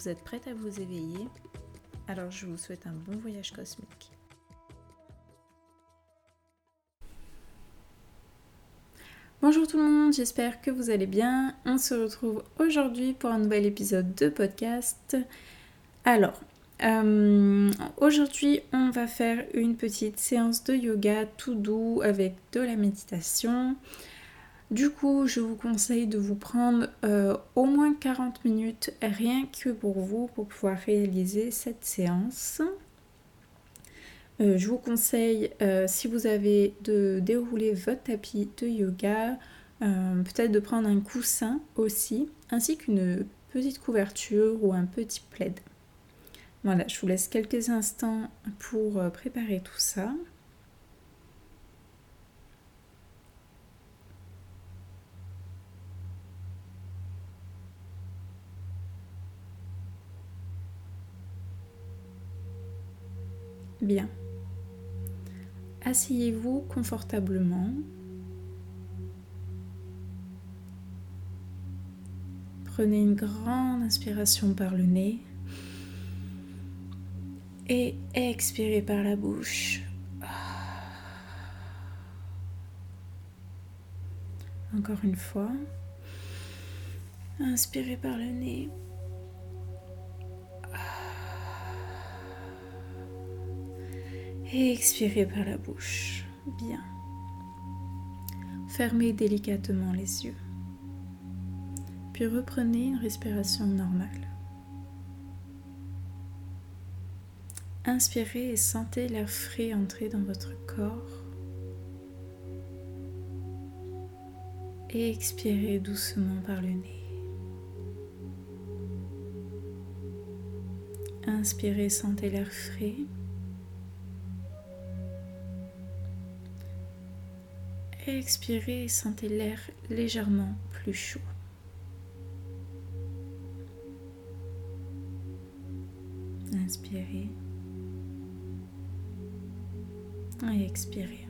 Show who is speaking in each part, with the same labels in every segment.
Speaker 1: Vous êtes prête à vous éveiller? Alors je vous souhaite un bon voyage cosmique. Bonjour tout le monde, j'espère que vous allez bien. On se retrouve aujourd'hui pour un nouvel épisode de podcast. Alors, euh, aujourd'hui, on va faire une petite séance de yoga tout doux avec de la méditation. Du coup, je vous conseille de vous prendre euh, au moins 40 minutes rien que pour vous pour pouvoir réaliser cette séance. Euh, je vous conseille, si vous avez de dérouler votre tapis de yoga, peut-être de prendre un coussin aussi, ainsi qu'une petite couverture ou un petit plaid. Voilà, je vous laisse quelques instants pour euh, préparer tout ça. Bien. Asseyez-vous confortablement. Prenez une grande inspiration par le nez et expirez par la bouche. Encore une fois. Inspirez par le nez. Expirez par la bouche. Bien. Fermez délicatement les yeux. Puis reprenez une respiration normale. Inspirez et sentez l'air frais entrer dans votre corps. Et expirez doucement par le nez. Inspirez, sentez l'air frais. Expirez et sentez l'air légèrement plus chaud. Inspirez et expirez.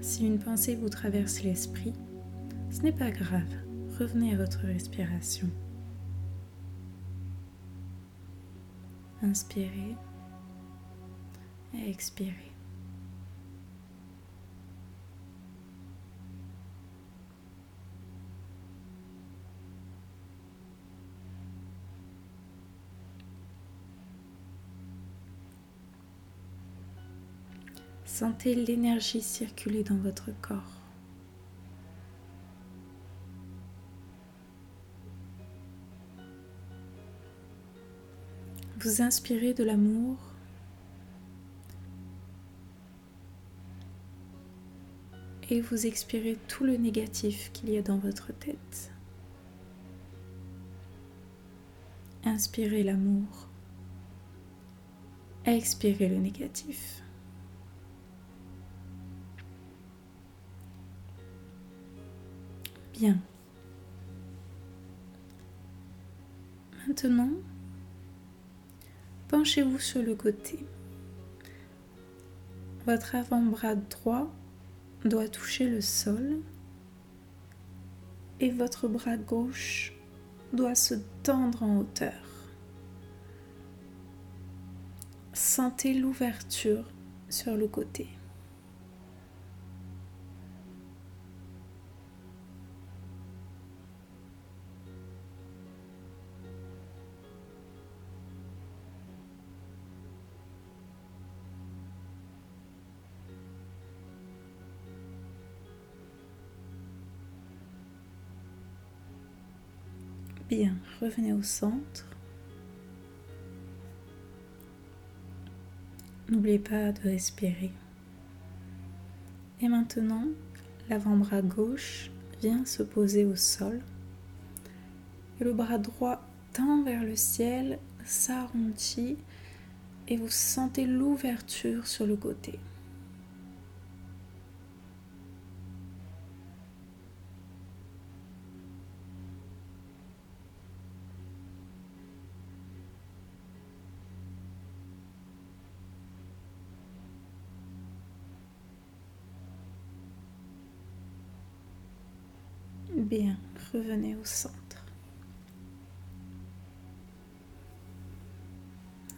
Speaker 1: Si une pensée vous traverse l'esprit, ce n'est pas grave, revenez à votre respiration. Inspirez et expirez. Sentez l'énergie circuler dans votre corps. Vous inspirez de l'amour. Et vous expirez tout le négatif qu'il y a dans votre tête. Inspirez l'amour. Expirez le négatif. Bien. Maintenant, penchez-vous sur le côté. Votre avant-bras droit doit toucher le sol et votre bras gauche doit se tendre en hauteur. Sentez l'ouverture sur le côté. Bien, revenez au centre. n'oubliez pas de respirer. Et maintenant, l'avant-bras gauche vient se poser au sol. Et le bras droit tend vers le ciel, s'arrondit et vous sentez l'ouverture sur le côté. Revenez au centre.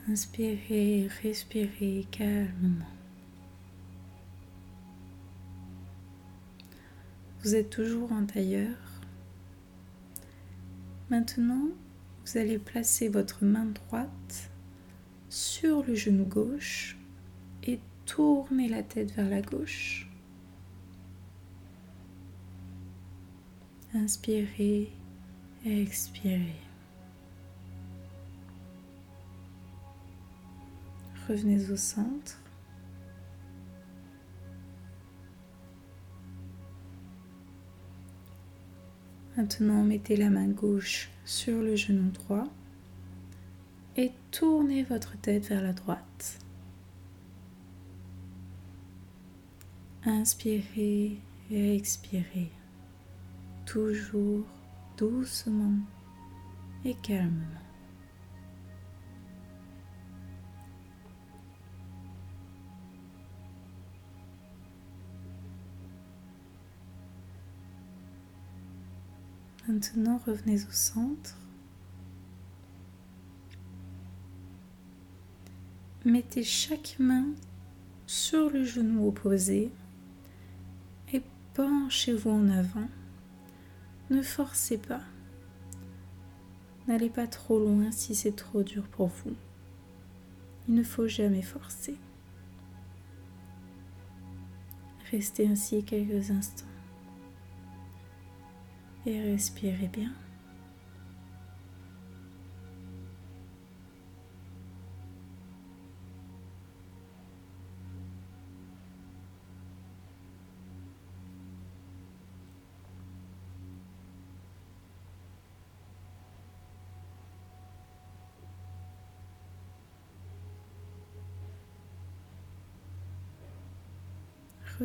Speaker 1: Inspirez, respirez calmement. Vous êtes toujours en tailleur. Maintenant, vous allez placer votre main droite sur le genou gauche et tourner la tête vers la gauche. Inspirez, expirez. Revenez au centre. Maintenant, mettez la main gauche sur le genou droit et tournez votre tête vers la droite. Inspirez et expirez toujours doucement et calmement. Maintenant, revenez au centre. Mettez chaque main sur le genou opposé et penchez-vous en avant ne forcez pas. N'allez pas trop loin si c'est trop dur pour vous. Il ne faut jamais forcer. Restez ainsi quelques instants et respirez bien.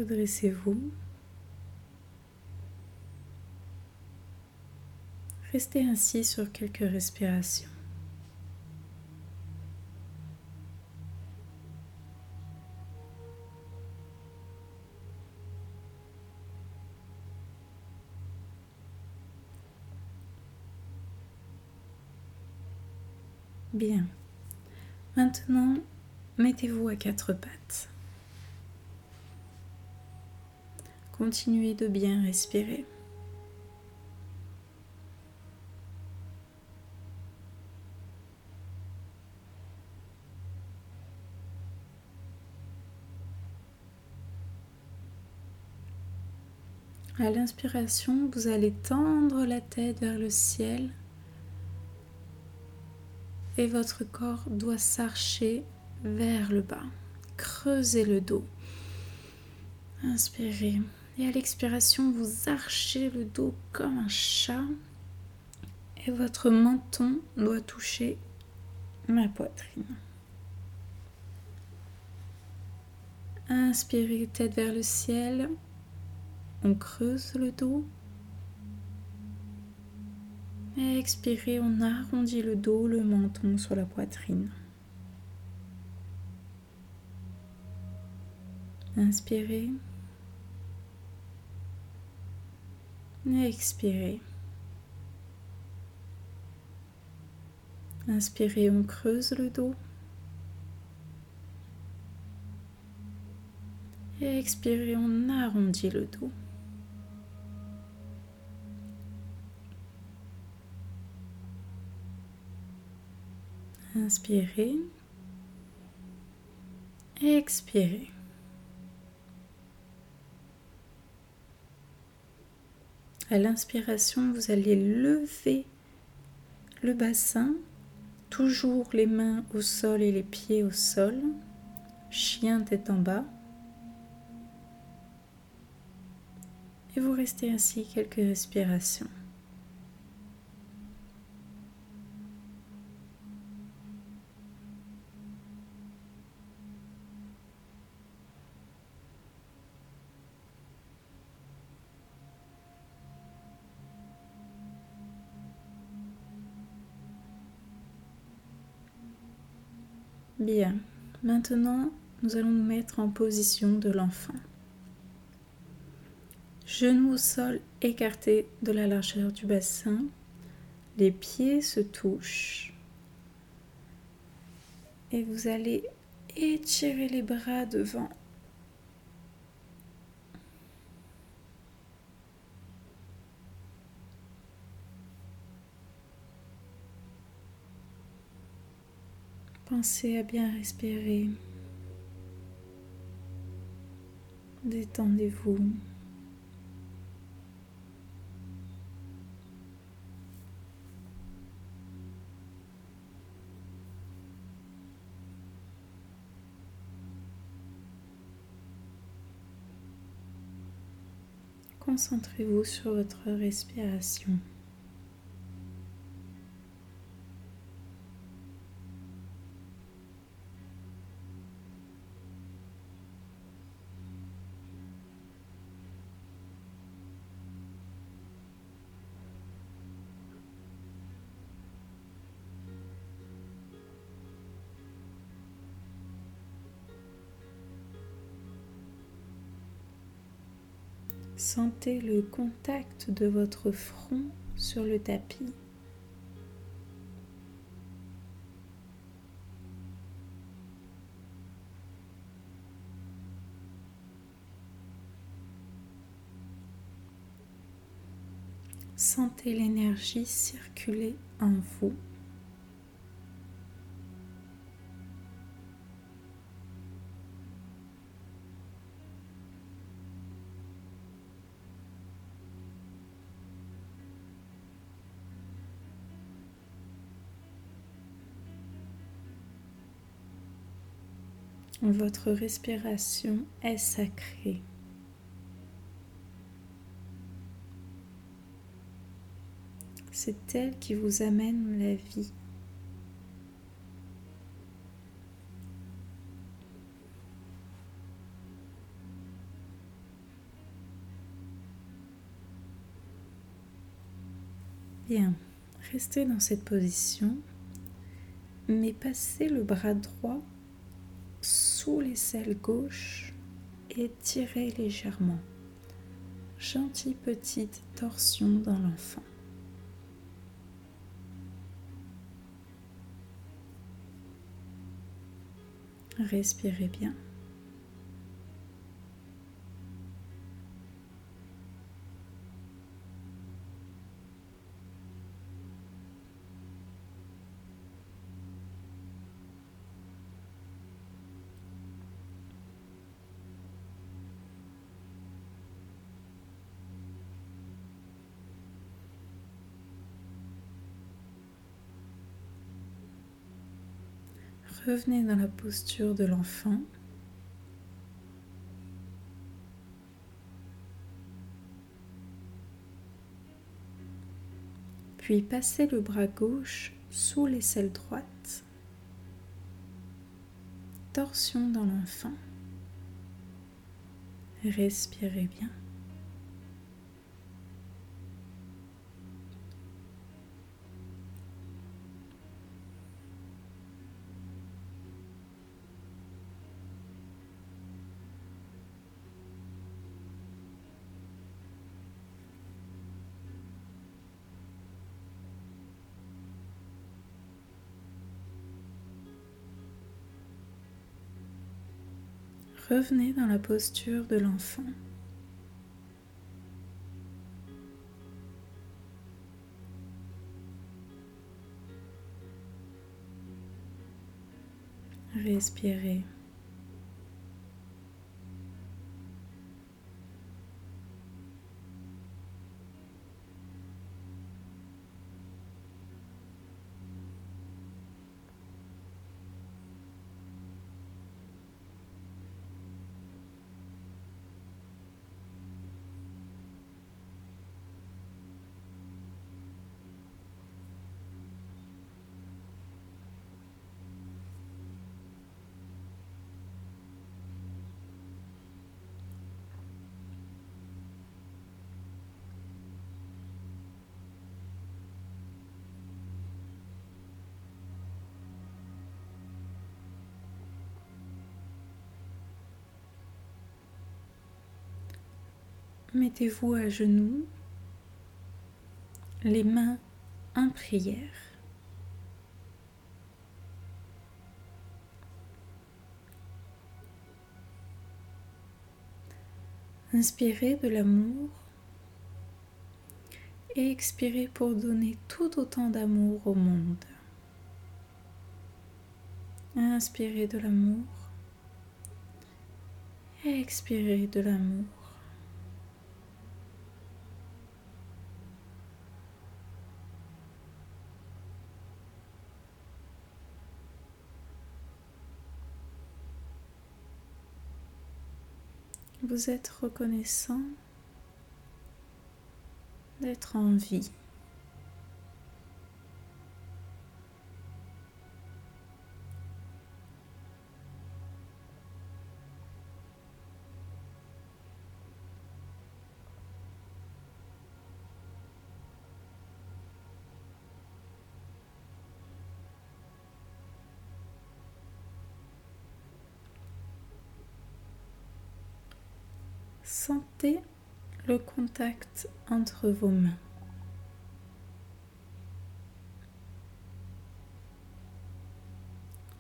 Speaker 1: Redressez-vous. Restez ainsi sur quelques respirations. Bien. Maintenant, mettez-vous à quatre pattes. Continuez de bien respirer. À l'inspiration, vous allez tendre la tête vers le ciel et votre corps doit s'archer vers le bas. Creusez le dos. Inspirez. Et à l'expiration, vous archez le dos comme un chat. Et votre menton doit toucher ma poitrine. Inspirez tête vers le ciel. On creuse le dos. Et expirez, on arrondit le dos, le menton sur la poitrine. Inspirez. Expirez. Inspirez, on creuse le dos. Et expirez, on arrondit le dos. Inspirez. Expirez. À l'inspiration, vous allez lever le bassin, toujours les mains au sol et les pieds au sol, chien tête en bas. Et vous restez ainsi quelques respirations. Bien, maintenant nous allons nous mettre en position de l'enfant. Genoux au sol écartés de la largeur du bassin, les pieds se touchent et vous allez étirer les bras devant. Pensez à bien respirer. Détendez-vous. Concentrez-vous sur votre respiration. Sentez le contact de votre front sur le tapis. Sentez l'énergie circuler en vous. Votre respiration est sacrée. C'est elle qui vous amène la vie. Bien, restez dans cette position, mais passez le bras droit sous l'aisselle gauche et tirez légèrement. Gentille petite torsion dans l'enfant. Respirez bien. Revenez dans la posture de l'enfant. Puis passez le bras gauche sous l'aisselle droite. Torsion dans l'enfant. Respirez bien. Revenez dans la posture de l'enfant. Respirez. Mettez-vous à genoux, les mains en prière. Inspirez de l'amour et expirez pour donner tout autant d'amour au monde. Inspirez de l'amour expirez de l'amour. Vous êtes reconnaissant d'être en vie. Contact entre vos mains.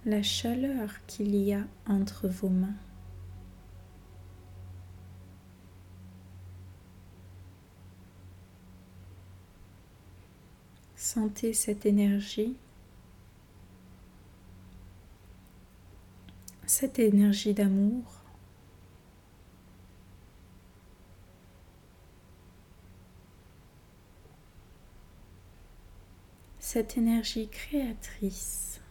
Speaker 1: La chaleur qu'il y a entre vos mains. Sentez cette énergie, cette énergie d'amour cette énergie créatrice.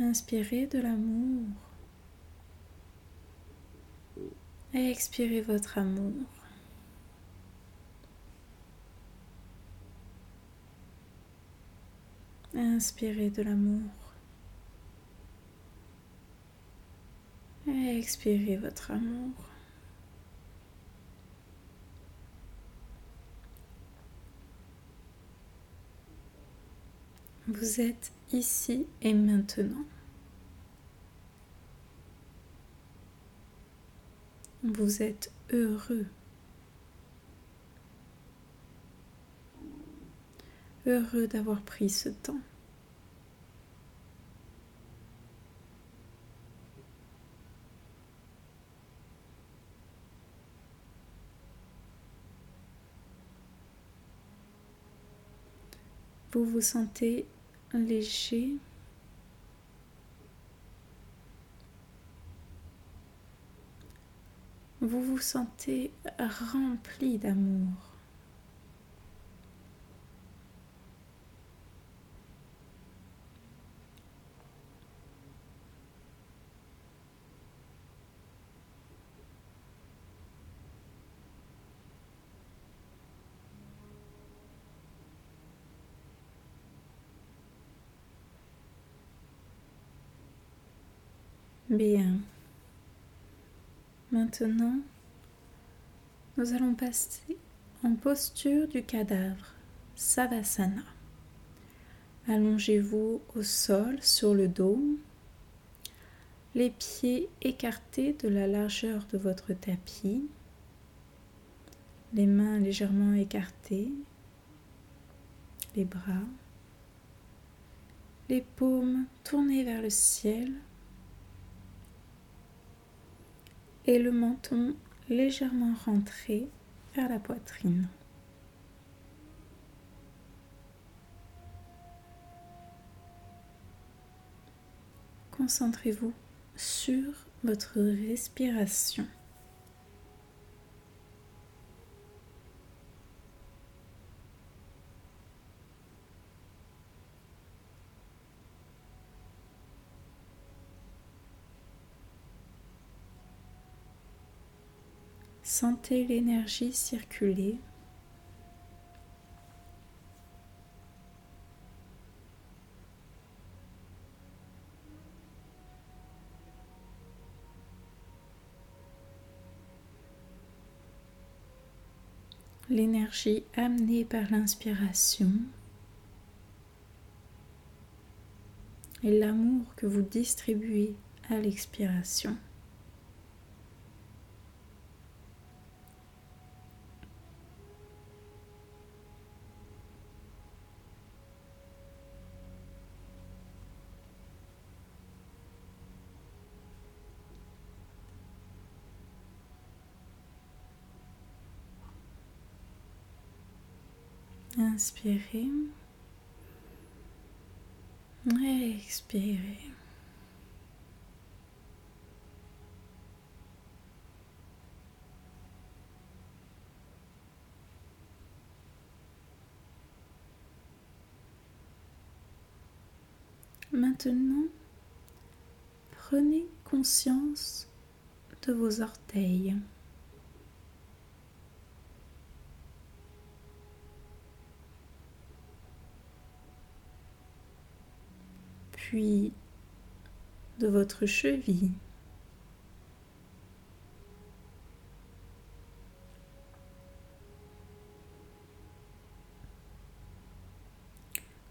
Speaker 1: Inspirez de l'amour et expirez votre amour. Inspirez de l'amour. Expirez votre amour. Vous êtes ici et maintenant. Vous êtes heureux. Heureux d'avoir pris ce temps. Vous vous sentez léger. Vous vous sentez rempli d'amour? Bien. Maintenant, nous allons passer en posture du cadavre, Savasana. Allongez-vous au sol sur le dos, les pieds écartés de la largeur de votre tapis, les mains légèrement écartées, les bras, les paumes tournées vers le ciel et le menton légèrement rentré vers la poitrine. Concentrez-vous sur votre respiration. Sentez l'énergie circuler. l'énergie amenée par l'inspiration et l'amour que vous distribuez à l'expiration. Inspirez. Expirez. Maintenant, prenez conscience de vos orteils. Puis de votre cheville.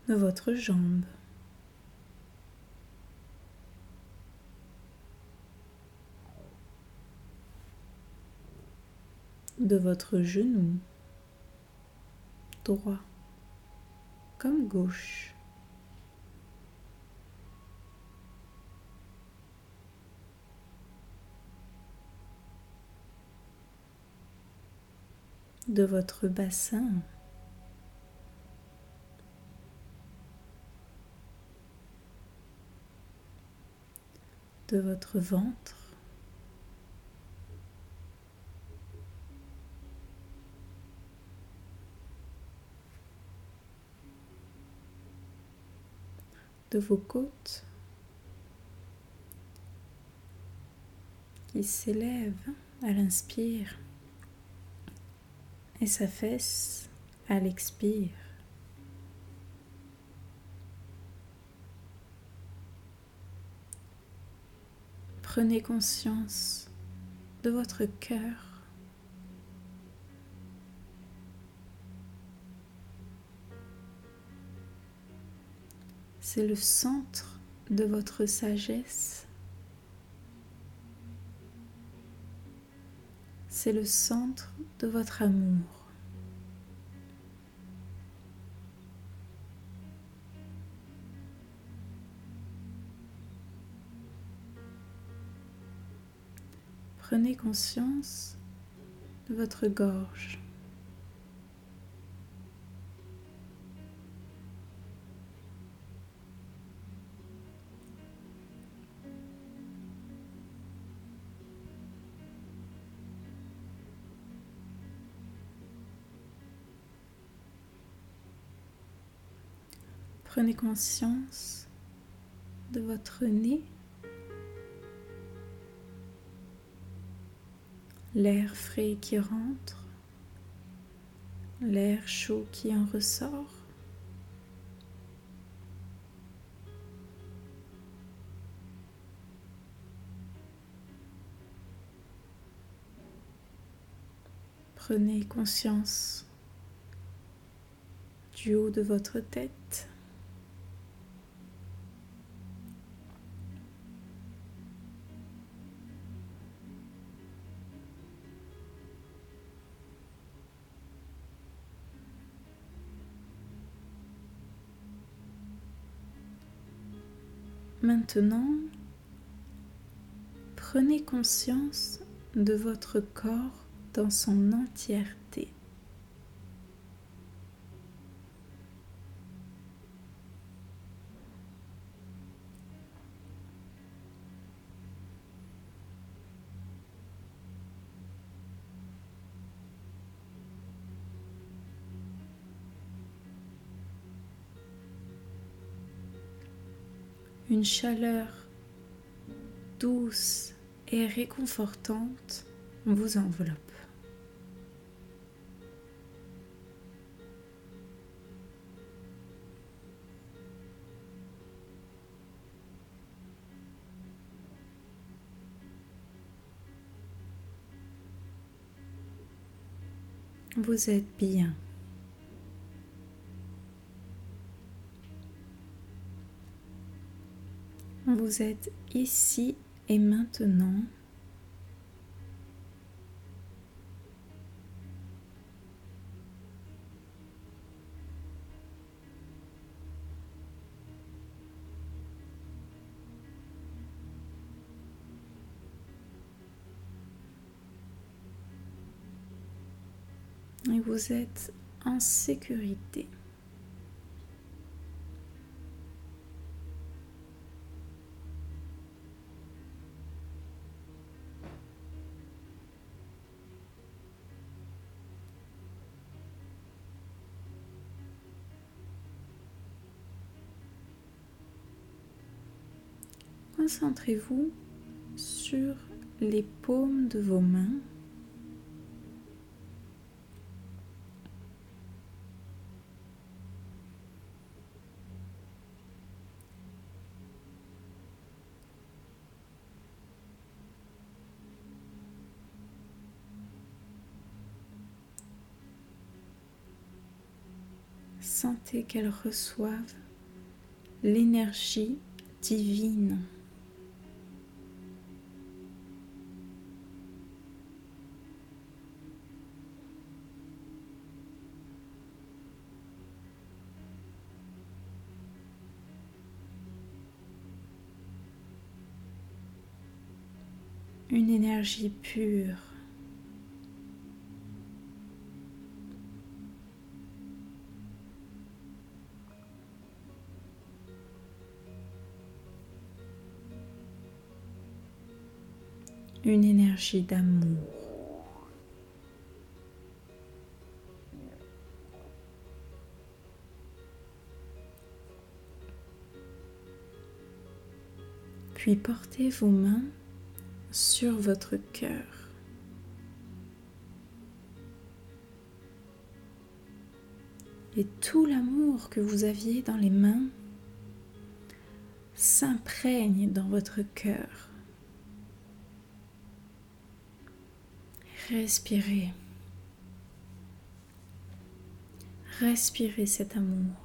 Speaker 1: de votre jambe. de votre genou droit comme gauche. De votre bassin. de votre ventre. de vos côtes qui s'élèvent à l'inspire et s'affaisse à l'expire. Prenez conscience de votre cœur. C'est le centre de votre sagesse. C'est le centre de votre amour. Prenez conscience de votre gorge. Prenez conscience de votre nez, l'air frais qui rentre, l'air chaud qui en ressort. Prenez conscience du haut de votre tête. Maintenant, prenez conscience de votre corps dans son entièreté. Une chaleur douce et réconfortante vous enveloppe. Vous êtes bien. Vous êtes ici et maintenant. Et vous êtes en sécurité. Concentrez-vous sur les paumes de vos mains. Sentez qu'elles reçoivent l'énergie divine. Une énergie pure. Une énergie d'amour. Puis portez vos mains sur votre cœur. Et tout l'amour que vous aviez dans les mains s'imprègne dans votre cœur. Respirez. Respirez cet amour.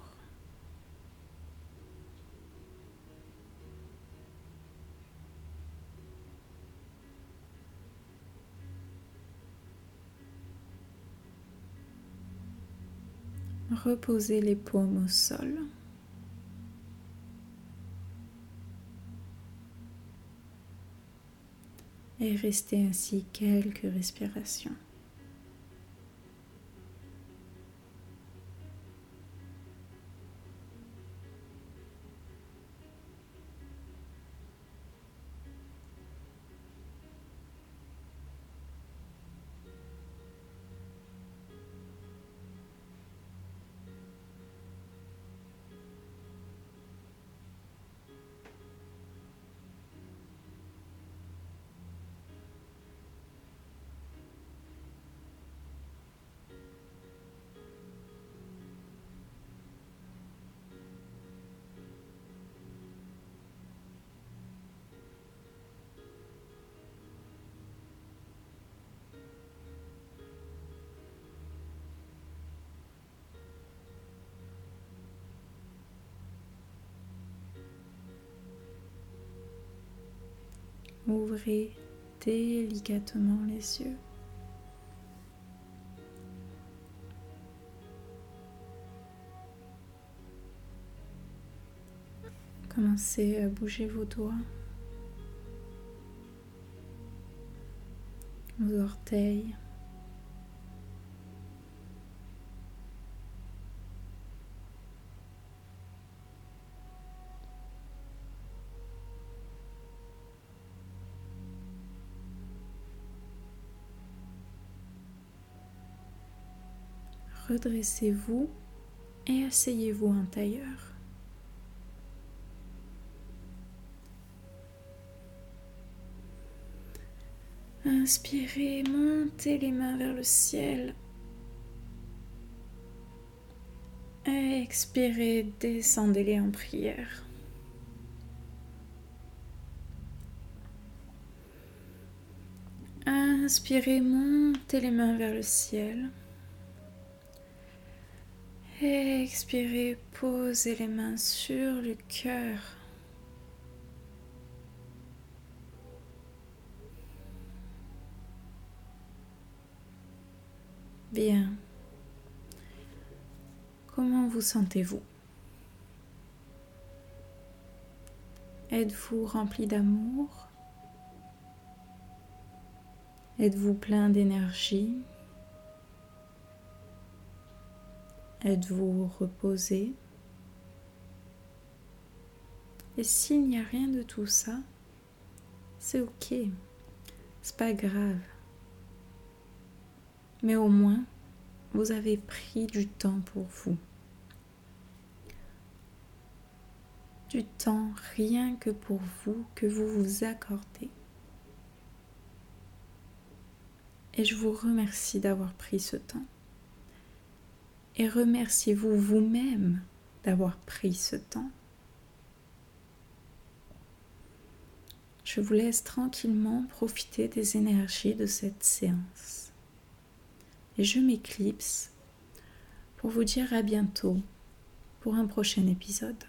Speaker 1: Reposez les paumes au sol. Et restez ainsi quelques respirations. Ouvrez délicatement les yeux. Commencez à bouger vos doigts, vos orteils? Redressez-vous et asseyez-vous en tailleur. Inspirez, montez les mains vers le ciel. Expirez, descendez-les en prière. Inspirez, montez les mains vers le ciel. Expirez, posez les mains sur le cœur. Bien. Comment vous sentez-vous? Êtes-vous rempli d'amour? Êtes-vous plein d'énergie? Êtes-vous reposé? Et s'il n'y a rien de tout ça, c'est ok, c'est pas grave. Mais au moins, vous avez pris du temps pour vous. Du temps rien que pour vous que vous vous accordez. Et je vous remercie d'avoir pris ce temps et remerciez-vous vous-même d'avoir pris ce temps. Je vous laisse tranquillement profiter des énergies de cette séance. Et je m'éclipse pour vous dire à bientôt pour un prochain épisode.